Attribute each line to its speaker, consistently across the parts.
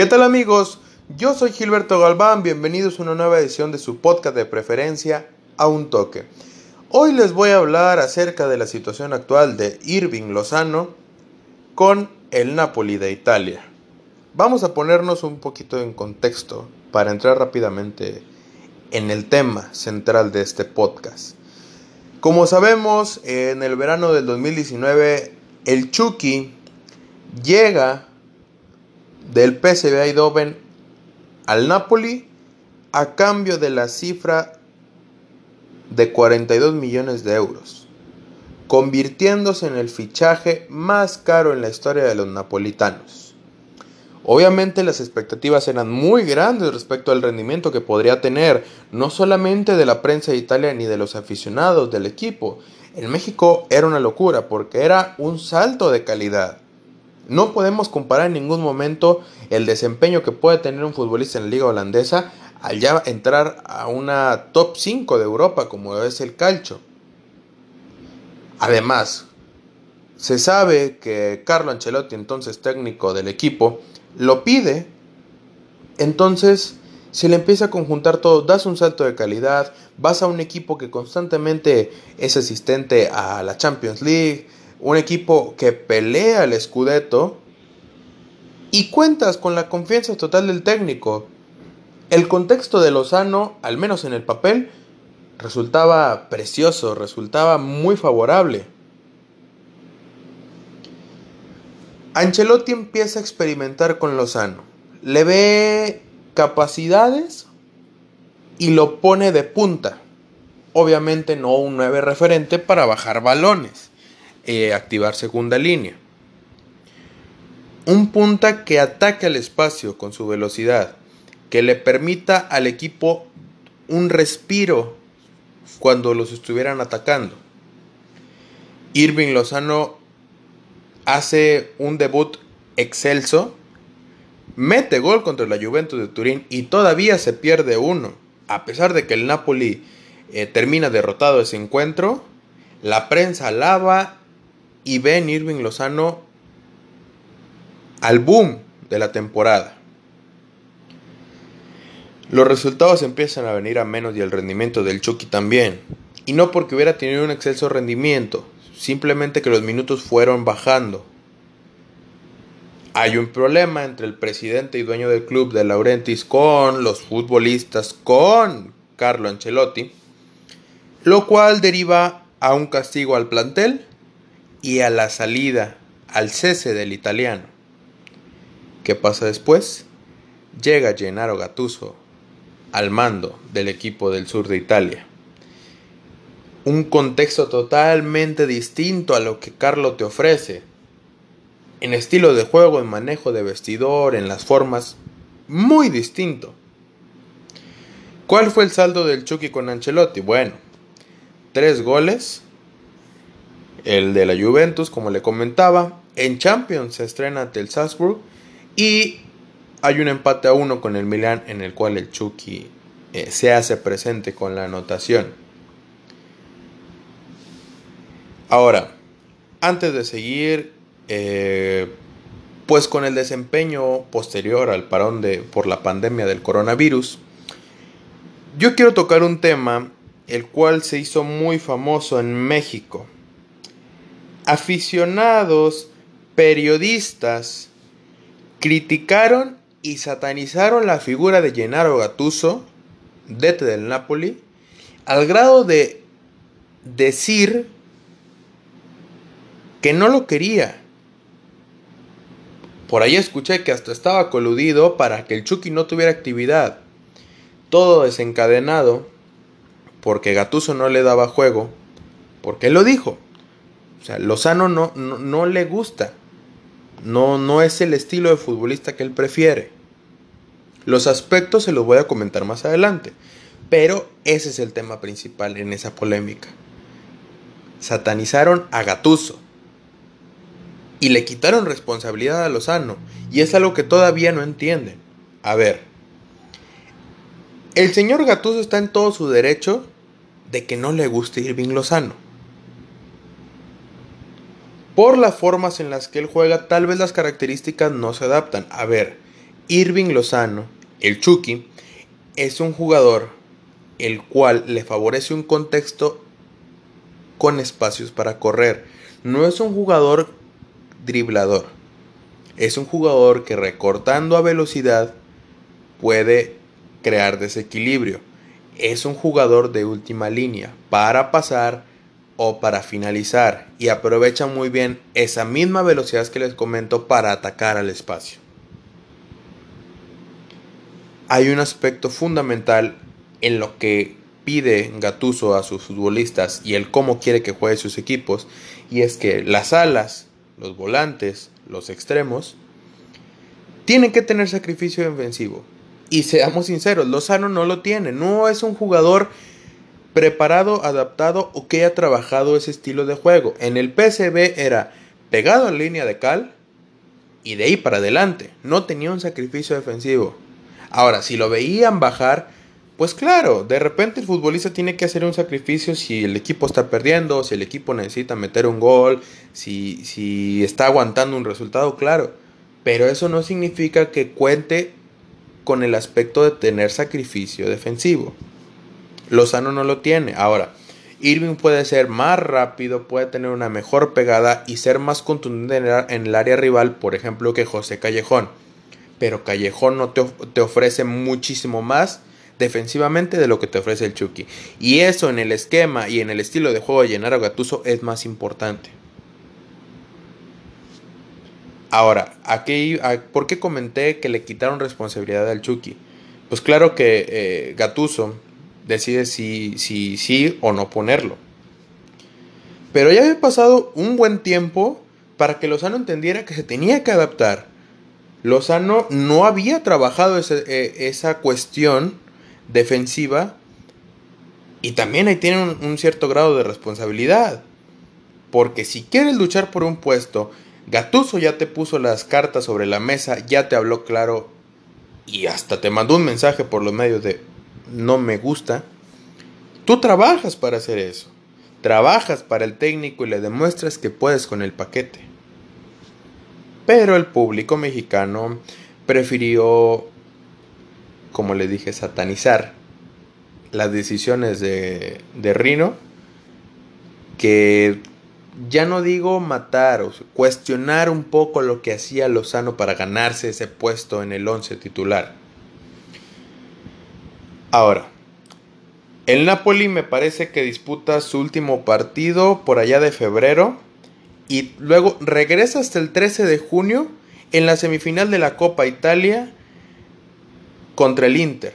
Speaker 1: ¿Qué tal amigos? Yo soy Gilberto Galván, bienvenidos a una nueva edición de su podcast de preferencia, A un Toque. Hoy les voy a hablar acerca de la situación actual de Irving Lozano con el Napoli de Italia. Vamos a ponernos un poquito en contexto para entrar rápidamente en el tema central de este podcast. Como sabemos, en el verano del 2019, el Chucky llega del PSV Eindhoven al Napoli a cambio de la cifra de 42 millones de euros, convirtiéndose en el fichaje más caro en la historia de los napolitanos. Obviamente las expectativas eran muy grandes respecto al rendimiento que podría tener, no solamente de la prensa de Italia ni de los aficionados del equipo. En México era una locura porque era un salto de calidad. No podemos comparar en ningún momento el desempeño que puede tener un futbolista en la liga holandesa al ya entrar a una top 5 de Europa como es el calcio. Además, se sabe que Carlo Ancelotti, entonces técnico del equipo, lo pide. Entonces se le empieza a conjuntar todo, das un salto de calidad, vas a un equipo que constantemente es asistente a la Champions League, un equipo que pelea el Scudetto y cuentas con la confianza total del técnico. El contexto de Lozano, al menos en el papel, resultaba precioso, resultaba muy favorable. Ancelotti empieza a experimentar con Lozano. Le ve capacidades y lo pone de punta. Obviamente no un 9 referente para bajar balones activar segunda línea. Un punta que ataque al espacio con su velocidad, que le permita al equipo un respiro cuando los estuvieran atacando. Irving Lozano hace un debut excelso, mete gol contra la Juventus de Turín y todavía se pierde uno. A pesar de que el Napoli eh, termina derrotado ese encuentro, la prensa alaba y ven Irving Lozano al boom de la temporada. Los resultados empiezan a venir a menos y el rendimiento del Chucky también. Y no porque hubiera tenido un exceso rendimiento, simplemente que los minutos fueron bajando. Hay un problema entre el presidente y dueño del club de Laurentis con los futbolistas, con Carlo Ancelotti, lo cual deriva a un castigo al plantel y a la salida, al cese del italiano. ¿Qué pasa después? Llega Gennaro Gattuso al mando del equipo del sur de Italia. Un contexto totalmente distinto a lo que Carlo te ofrece. En estilo de juego, en manejo de vestidor, en las formas, muy distinto. ¿Cuál fue el saldo del Chucky con Ancelotti? Bueno, tres goles, el de la Juventus, como le comentaba. En Champions se estrena ante el Salzburg. Y hay un empate a uno con el Milan en el cual el Chucky eh, se hace presente con la anotación. Ahora, antes de seguir, eh, pues con el desempeño posterior al parón de, por la pandemia del coronavirus, yo quiero tocar un tema el cual se hizo muy famoso en México aficionados, periodistas, criticaron y satanizaron la figura de Gennaro Gattuso, DT del Napoli, al grado de decir que no lo quería. Por ahí escuché que hasta estaba coludido para que el Chucky no tuviera actividad. Todo desencadenado porque Gatuso no le daba juego, porque él lo dijo. O sea, Lozano no, no, le gusta. No, no es el estilo de futbolista que él prefiere. Los aspectos se los voy a comentar más adelante. Pero ese es el tema principal en esa polémica. Satanizaron a Gatuso. Y le quitaron responsabilidad a Lozano. Y es algo que todavía no entienden. A ver. El señor Gatuso está en todo su derecho de que no le guste Irving Lozano por las formas en las que él juega, tal vez las características no se adaptan. A ver, Irving Lozano, el Chucky, es un jugador el cual le favorece un contexto con espacios para correr. No es un jugador driblador. Es un jugador que recortando a velocidad puede crear desequilibrio. Es un jugador de última línea para pasar o para finalizar y aprovecha muy bien esa misma velocidad que les comento para atacar al espacio. Hay un aspecto fundamental en lo que pide Gatuso a sus futbolistas y el cómo quiere que juegue sus equipos y es que las alas, los volantes, los extremos tienen que tener sacrificio defensivo. Y seamos sinceros, Lozano no lo tiene. No es un jugador preparado, adaptado o que haya trabajado ese estilo de juego. En el PCB era pegado la línea de cal y de ahí para adelante. No tenía un sacrificio defensivo. Ahora, si lo veían bajar, pues claro, de repente el futbolista tiene que hacer un sacrificio si el equipo está perdiendo, si el equipo necesita meter un gol, si, si está aguantando un resultado, claro. Pero eso no significa que cuente con el aspecto de tener sacrificio defensivo. Lozano no lo tiene. Ahora, Irving puede ser más rápido, puede tener una mejor pegada y ser más contundente en el área rival, por ejemplo, que José Callejón. Pero Callejón no te, ofrece muchísimo más defensivamente de lo que te ofrece el Chucky. Y eso en el esquema y en el estilo de juego de Gennaro Gattuso es más importante. Ahora, aquí, ¿por qué comenté que le quitaron responsabilidad al Chucky? Pues claro que eh, Gatuso decide si, si sí o no ponerlo. Pero ya había pasado un buen tiempo para que Lozano entendiera que se tenía que adaptar. Lozano no había trabajado eh, esa cuestión defensiva y también ahí tiene un cierto grado de responsabilidad. Porque si quieres luchar por un puesto Gatuso ya te puso las cartas sobre la mesa, ya te habló claro y hasta te mandó un mensaje por los medios de no me gusta. Tú trabajas para hacer eso. Trabajas para el técnico y le demuestras que puedes con el paquete. Pero el público mexicano prefirió, como le dije, satanizar las decisiones de, Rino que ya no digo matar o cuestionar un poco lo que hacía Lozano para ganarse ese puesto en el 11 titular. Ahora, el Napoli me parece que disputa su último partido por allá de febrero y luego regresa hasta el 13 de junio en la semifinal de la Copa Italia contra el Inter.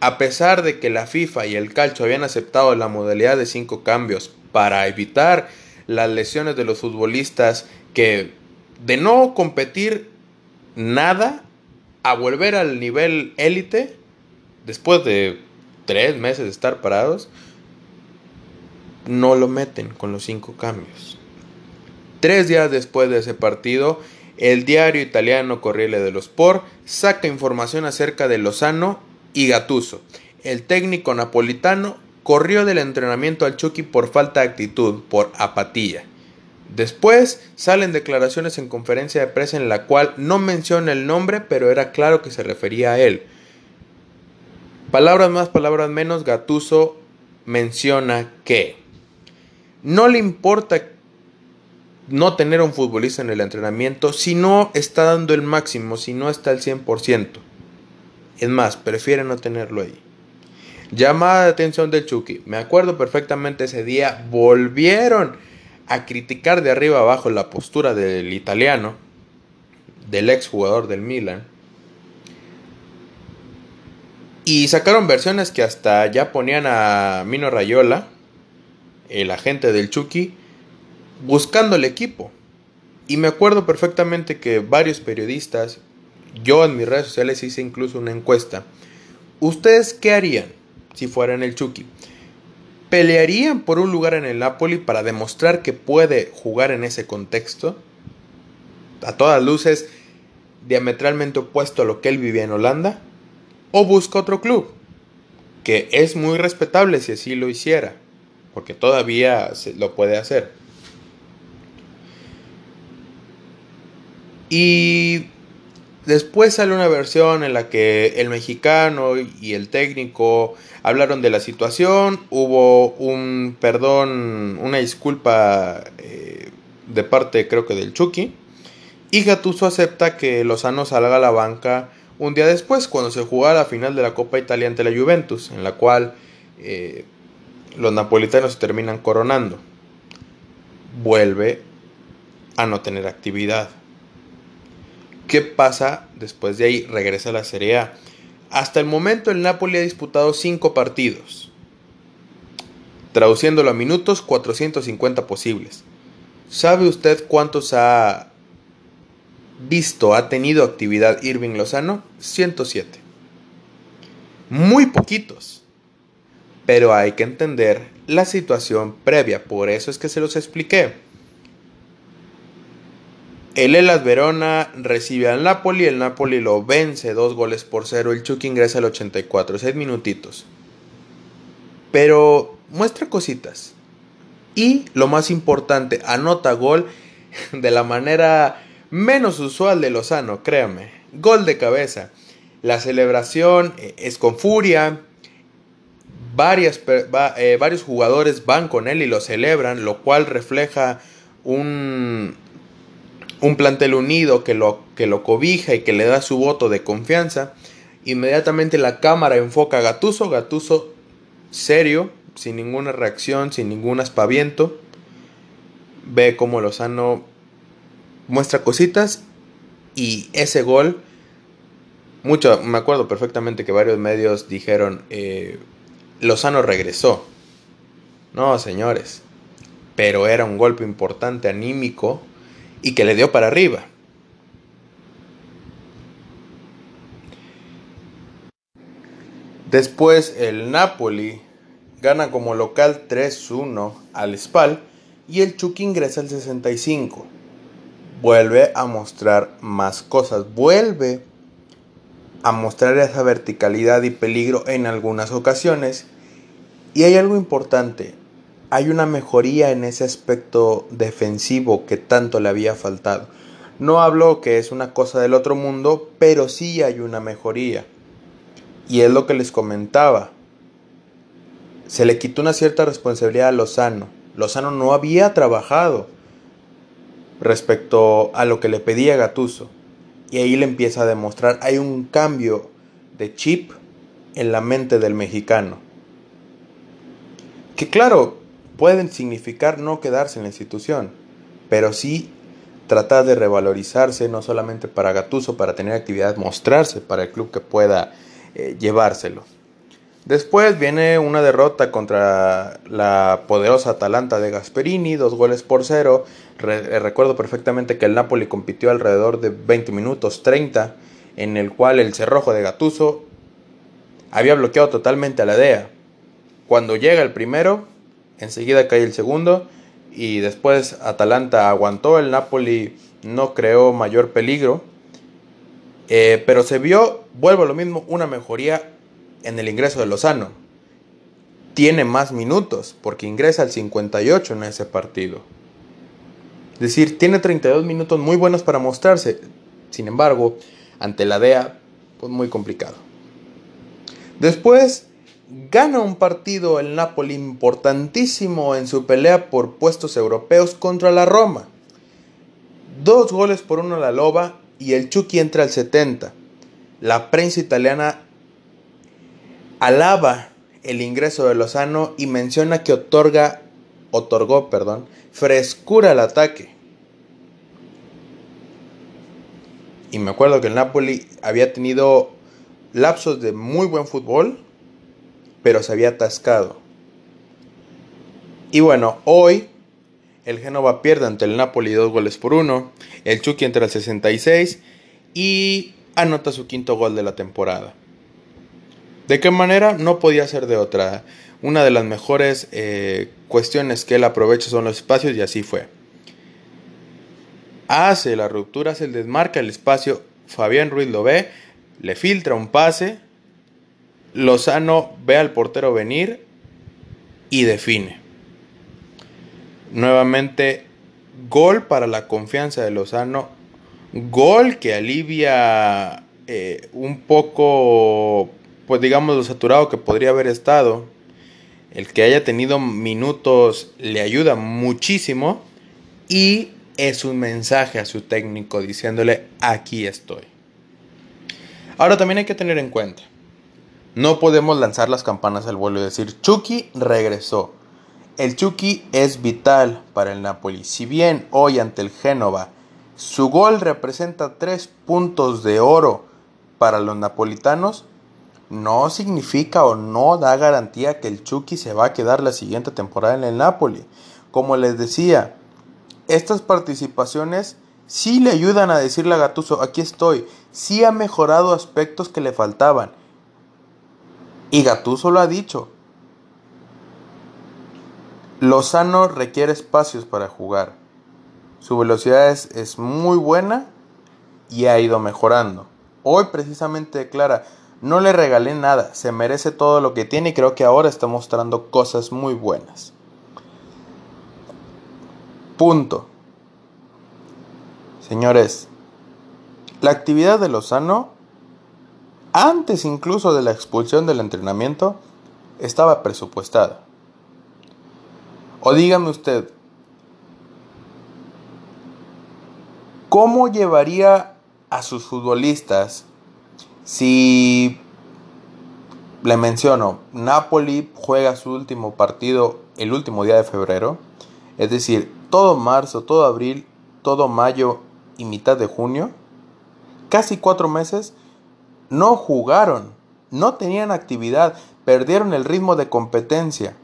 Speaker 1: A pesar de que la FIFA y el Calcio habían aceptado la modalidad de cinco cambios para evitar las lesiones de los futbolistas que de no competir nada a volver al nivel élite después de tres meses de estar parados, no lo meten con los cinco cambios. Tres días después de ese partido, el diario italiano Corriere dello Sport saca información acerca de Lozano y Gattuso. El técnico napolitano corrió del entrenamiento al Chucky por falta de actitud, por apatía. Después salen declaraciones en conferencia de prensa en la cual no menciona el nombre, pero era claro que se refería a él. Palabras más, palabras menos, Gatuso menciona que no le importa no tener un futbolista en el entrenamiento si no está dando el máximo, si no está al 100%. Es más, prefiere no tenerlo ahí. Llamada de atención del Chucky. Me acuerdo perfectamente ese día. Volvieron a criticar de arriba abajo la postura del italiano, del ex jugador del Milan. Y sacaron versiones que hasta ya ponían a Mino Rayola, el agente del Chucky, buscando el equipo. Y me acuerdo perfectamente que varios periodistas, yo en mis redes sociales hice incluso una encuesta. ¿Ustedes qué harían? si fueran el Chucky. ¿Pelearían por un lugar en el Napoli para demostrar que puede jugar en ese contexto? A todas luces, diametralmente opuesto a lo que él vivía en Holanda. ¿O busca otro club? Que es muy respetable si así lo hiciera, porque todavía lo puede hacer. Y Después sale una versión en la que el mexicano y el técnico hablaron de la situación, hubo un perdón, una disculpa eh, de parte creo que del Chucky, y Gattuso acepta que Lozano salga a la banca un día después, cuando se jugaba la final de la Copa Italia ante la Juventus, en la cual eh, los napolitanos se terminan coronando. Vuelve a no tener actividad. ¿Qué pasa después de ahí? Regresa a la Serie A. Hasta el momento el Napoli ha disputado 5 partidos. Traduciéndolo a minutos, 450 posibles. ¿Sabe usted cuántos ha visto, ha tenido actividad Irving Lozano? 107. Muy poquitos. Pero hay que entender la situación previa, por eso es que se los expliqué. El Elas Verona recibe al Napoli, el Napoli lo vence dos goles por cero, el Chucky ingresa al 84, seis minutitos. Pero muestra cositas. Y lo más importante, anota gol de la manera menos usual de Lozano, créame. Gol de cabeza. La celebración eh, es con furia. Eh, varios jugadores van con él y lo celebran, lo cual refleja un, un plantel unido que lo, que lo cobija y que le da su voto de confianza. Inmediatamente la cámara enfoca a Gatuso, Gatuso serio, sin ninguna reacción, sin ningún aspaviento. Ve cómo Lozano muestra cositas y ese gol, mucho, me acuerdo perfectamente que varios medios dijeron, eh, Lozano regresó. No, señores, pero era un golpe importante anímico y que le dio para arriba. Después el Napoli gana como local 3-1 al Spal y el Chucky ingresa al 65. Vuelve a mostrar más cosas, vuelve a mostrar esa verticalidad y peligro en algunas ocasiones. Y hay algo importante, hay una mejoría en ese aspecto defensivo que tanto le había faltado. No hablo que es una cosa del otro mundo, pero sí hay una mejoría. Y es lo que les comentaba. Se le quitó una cierta responsabilidad a Lozano. Lozano no había trabajado respecto a lo que le pedía Gatuso. Y ahí le empieza a demostrar, hay un cambio de chip en la mente del mexicano. Que claro, pueden significar no quedarse en la institución, pero sí tratar de revalorizarse, no solamente para Gatuso, para tener actividad, mostrarse para el club que pueda eh, llevárselo. Después viene una derrota contra la poderosa Atalanta de Gasperini, dos goles por cero. Eh, recuerdo perfectamente que el Napoli compitió alrededor de 20 minutos 30, en el cual el cerrojo de Gatuso había bloqueado totalmente a la DEA. Cuando llega el primero, enseguida cae el segundo y después Atalanta aguantó, el Napoli no creó mayor peligro, eh, pero se vio, vuelvo a lo mismo, una mejoría en el ingreso de Lozano. Tiene más minutos porque ingresa al 58 en ese partido. Es decir, tiene 32 minutos muy buenos para mostrarse. Sin embargo, ante la DEA, pues muy complicado. Después gana un partido el Napoli importantísimo en su pelea por puestos europeos contra la Roma. Dos goles por uno a la Loba y el Chucky entra al 70. La prensa italiana alaba el ingreso de Lozano y menciona que otorga, otorgó perdón, frescura al ataque. Y me acuerdo que el Napoli había tenido lapsos de muy buen fútbol, pero se había atascado. Y bueno, hoy el Génova pierde ante el Napoli dos goles por uno. El Chucky entra al 66 y anota su quinto gol de la temporada. ¿De qué manera? No podía ser de otra. Una de las mejores eh, cuestiones que él aprovecha son los espacios y así fue. Hace la ruptura, hace el desmarca el espacio. Fabián Ruiz lo ve, le filtra un pase Lozano ve al portero venir y define. Nuevamente, gol para la confianza de Lozano. gol que alivia eh, un poco, pues digamos, lo saturado que podría haber estado. El que haya tenido minutos le ayuda muchísimo y es un mensaje a su técnico diciéndole aquí estoy. Ahora también hay que tener en cuenta, no podemos lanzar las campanas al vuelo y decir Chucky regresó. El Chucky es vital para el Napoli. Si bien hoy ante el Génova su gol representa tres puntos de oro para los napolitanos, no significa o no da garantía que el Chucky se va a quedar la siguiente temporada en el Napoli. Como les decía, estas participaciones sí le ayudan a decirle a Gatuso, aquí estoy, sí ha mejorado aspectos que le faltaban. Y Gatuso lo ha dicho, Lozano requiere espacios para jugar. Su velocidad es, muy buena y ha ido mejorando. Hoy precisamente declara, no le regalé nada, se merece todo lo que tiene y creo que ahora está mostrando cosas muy buenas. Punto. Señores, la actividad de Lozano, antes incluso de la expulsión del entrenamiento, estaba presupuestada. O dígame usted, ¿cómo llevaría a sus futbolistas si le menciono, Napoli juega su último partido el último día de febrero? Es decir, todo marzo, todo abril, todo mayo y mitad de junio, casi cuatro meses, no jugaron, no tenían actividad, perdieron el ritmo de competencia.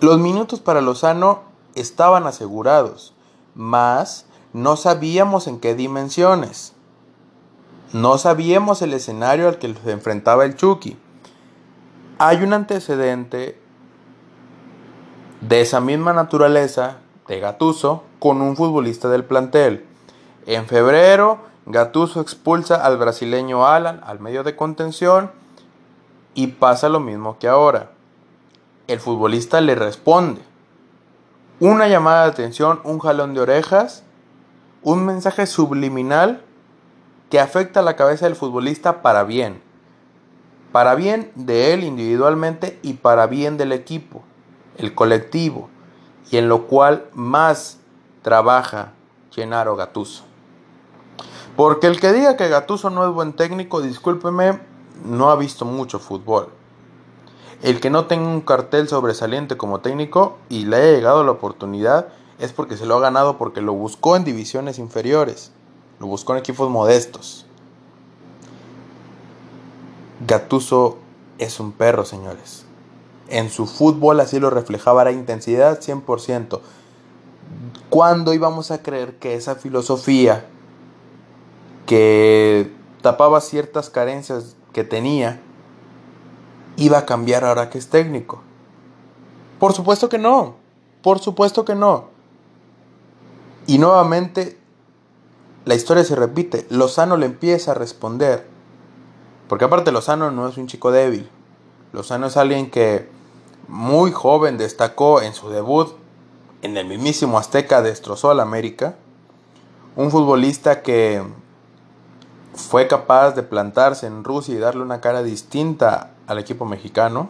Speaker 1: Los minutos para Lozano estaban asegurados, mas no sabíamos en qué dimensiones. No sabíamos el escenario al que se enfrentaba el Chucky. Hay un antecedente de esa misma naturaleza de Gatuso con un futbolista del plantel. En febrero, Gatuso expulsa al brasileño Alan al medio de contención y pasa lo mismo que ahora el futbolista le responde. Una llamada de atención, un jalón de orejas, un mensaje subliminal que afecta a la cabeza del futbolista para bien. Para bien de él individualmente y para bien del equipo, el colectivo, y en lo cual más trabaja Gennaro Gatuso. Porque el que diga que Gatuso no es buen técnico, discúlpeme, no ha visto mucho fútbol. El que no tenga un cartel sobresaliente como técnico y le haya llegado la oportunidad es porque se lo ha ganado porque lo buscó en divisiones inferiores, lo buscó en equipos modestos. Gatuso es un perro, señores. En su fútbol así lo reflejaba la intensidad 100%. ¿Cuándo íbamos a creer que esa filosofía que tapaba ciertas carencias que tenía iba a cambiar ahora que es técnico. Por supuesto que no, por supuesto que no. Y nuevamente la historia se repite, Lozano le empieza a responder. Porque aparte Lozano no es un chico débil. Lozano es alguien que muy joven destacó en su debut en el mismísimo Azteca, destrozó al América. Un futbolista que fue capaz de plantarse en Rusia y darle una cara distinta al equipo mexicano.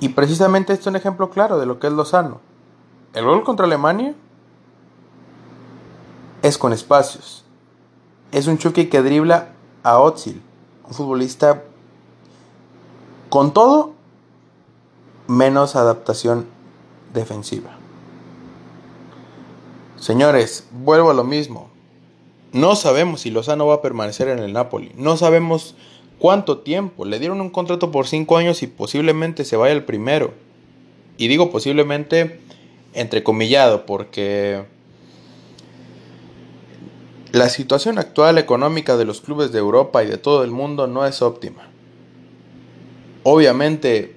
Speaker 1: Y precisamente este es un ejemplo claro de lo que es Lozano. El gol contra Alemania es con espacios. Es un Chucky que dribla a Otzil, un futbolista con todo menos adaptación defensiva. Señores, vuelvo a lo mismo. No sabemos si Lozano va a permanecer en el Napoli. No sabemos ¿Cuánto tiempo? Le dieron un contrato por 5 años y posiblemente se vaya el primero. Y digo posiblemente entrecomillado porque la situación actual económica de los clubes de Europa y de todo el mundo no es óptima. Obviamente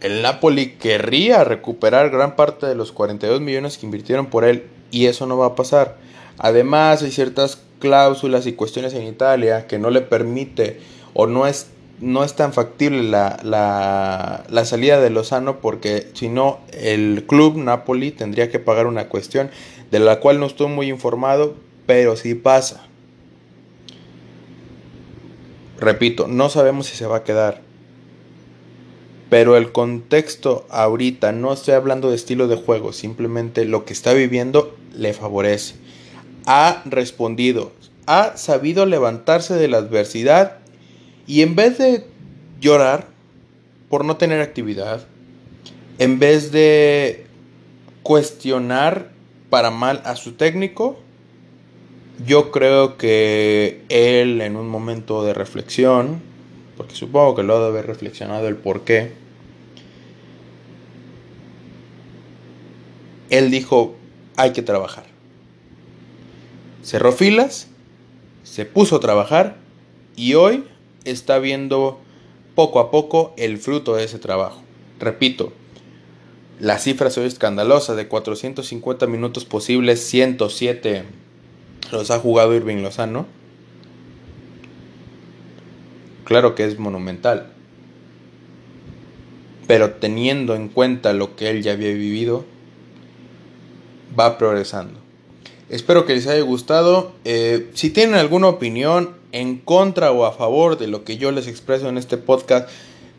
Speaker 1: el Napoli querría recuperar gran parte de los 42 millones que invirtieron por él y eso no va a pasar. Además hay ciertas cláusulas y cuestiones en Italia que no le permite o no es no es tan factible la, la, la salida de Lozano porque si no el club Napoli tendría que pagar una cuestión de la cual no estoy muy informado, pero sí pasa. Repito, no sabemos si se va a quedar. Pero el contexto ahorita, no estoy hablando de estilo de juego, simplemente lo que está viviendo le favorece. Ha respondido, ha sabido levantarse de la adversidad y en vez de llorar por no tener actividad, en vez de cuestionar para mal a su técnico, yo creo que él en un momento de reflexión, porque supongo que lo ha de haber reflexionado el por qué, él dijo, hay que trabajar. Cerró filas, se puso a trabajar y hoy está viendo poco a poco el fruto de ese trabajo. Repito, la cifra es escandalosa, de 450 minutos posibles, 107 los ha jugado Irving Lozano. Claro que es monumental. Pero teniendo en cuenta lo que él ya había vivido, va progresando. Espero que les haya gustado. Eh, si tienen alguna opinión en contra o a favor de lo que yo les expreso en este podcast,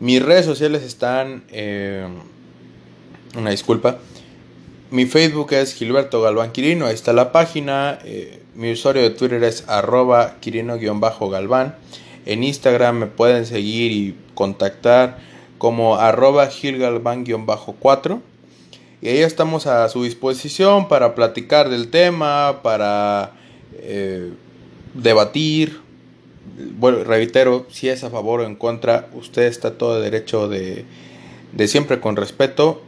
Speaker 1: mis redes sociales están... Eh, una disculpa. Mi Facebook es Gilberto Galván Quirino, ahí está la página. Eh, mi usuario de Twitter es arroba Quirino-Galván. En Instagram me pueden seguir y contactar como arroba Gilgalván-4. Y ahí estamos a su disposición para platicar del tema, para eh, debatir. Bueno, reitero, si es a favor o en contra, usted está todo derecho de, de siempre con respeto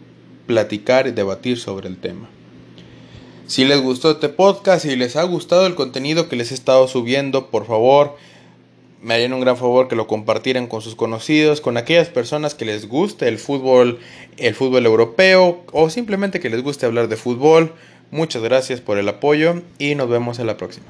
Speaker 1: platicar y debatir sobre el tema. Si les gustó este podcast y les ha gustado el contenido que les he estado subiendo, por favor, me harían un gran favor que lo compartieran con sus conocidos, con aquellas personas que les guste el fútbol, el fútbol europeo o simplemente que les guste hablar de fútbol. Muchas gracias por el apoyo y nos vemos en la próxima.